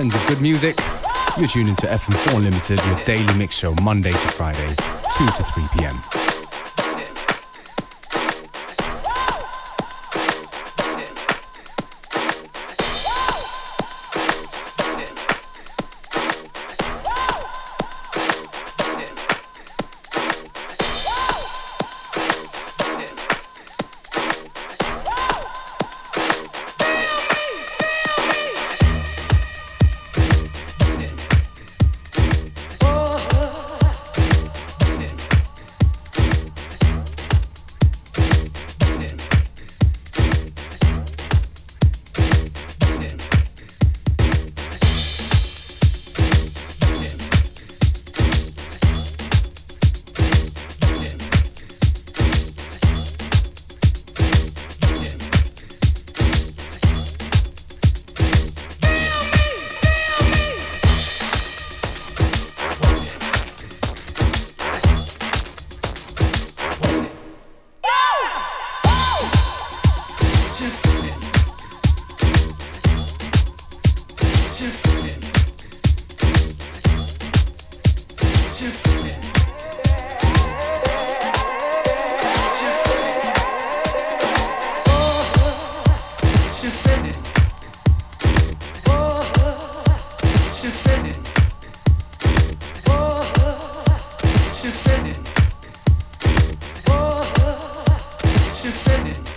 friends of good music. You're tuned into FM4 Limited, with Daily Mix Show Monday to Friday, 2 to 3 p.m. said it. Oh, she said it.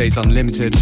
On Unlimited.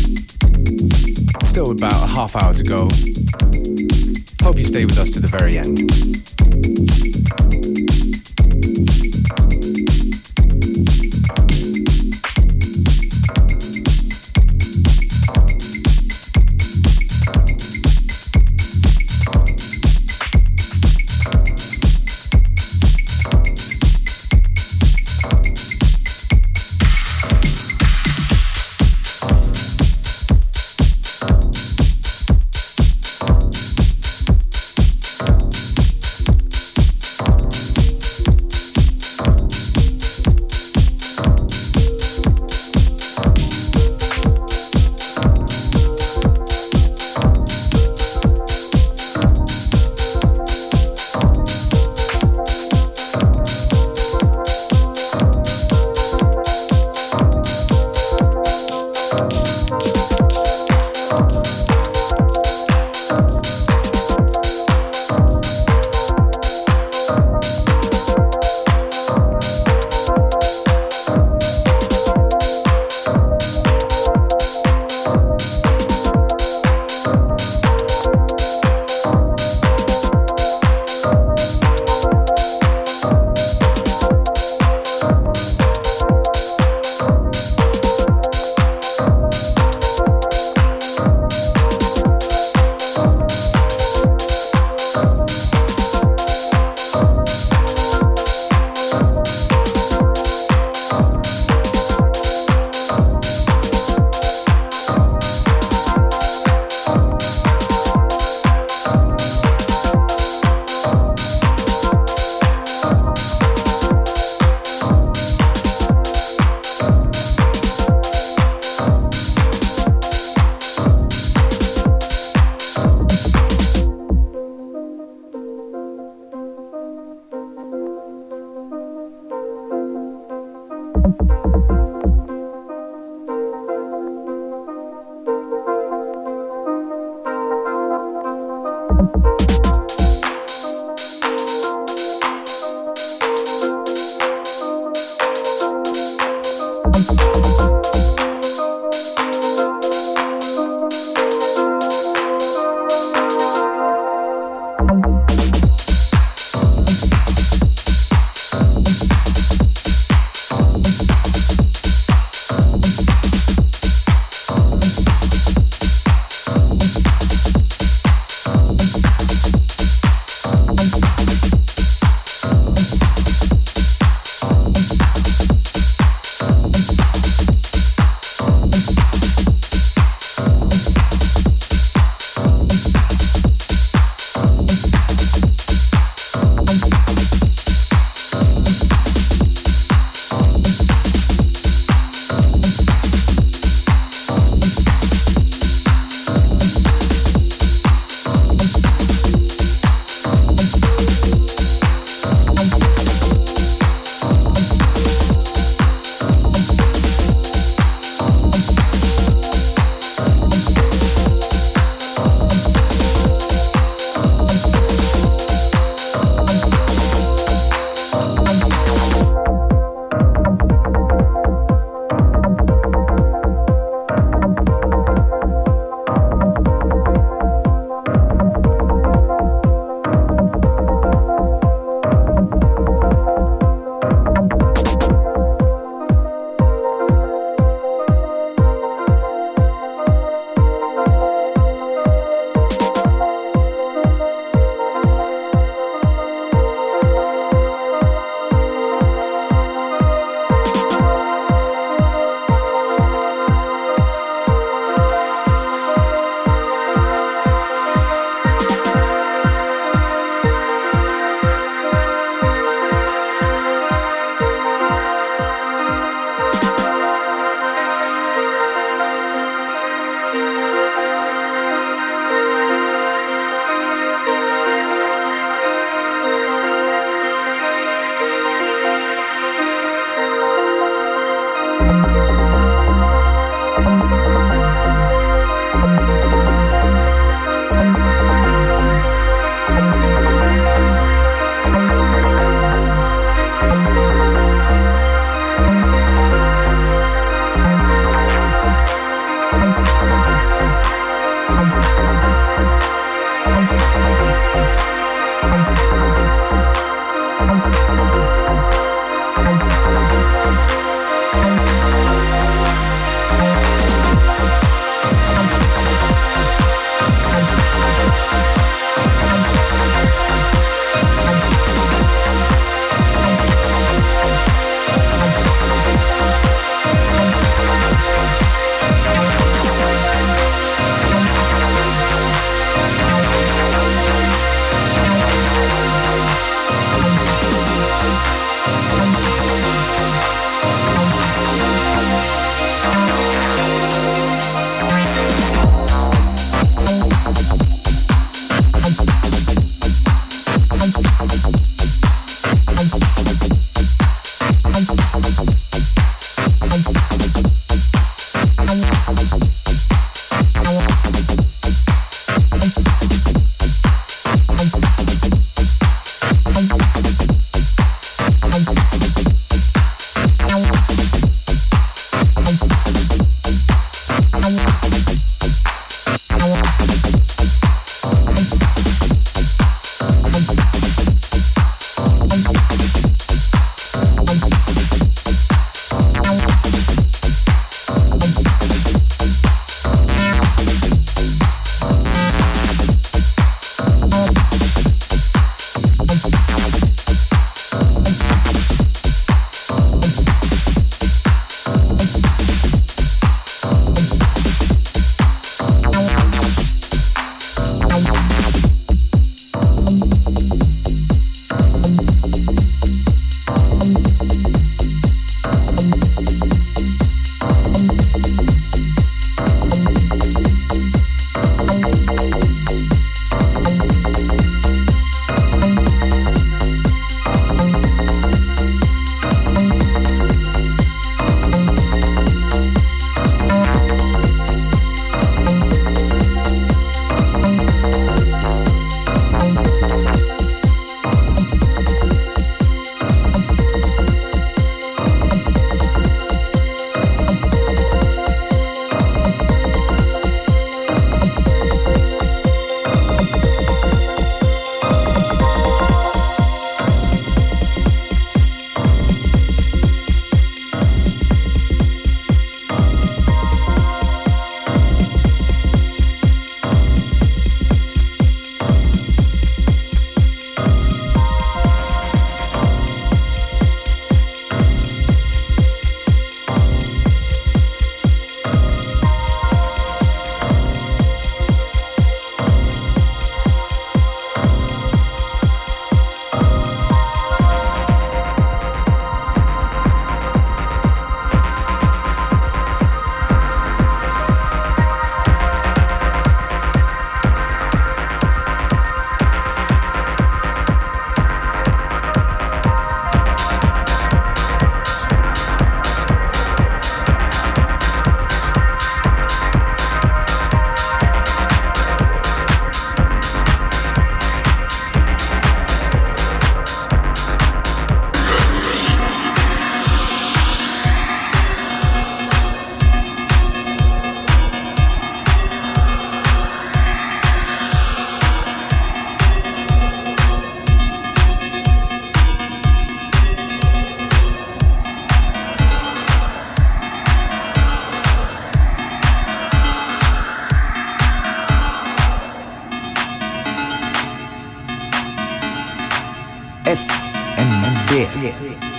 で、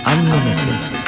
あんなちゃ。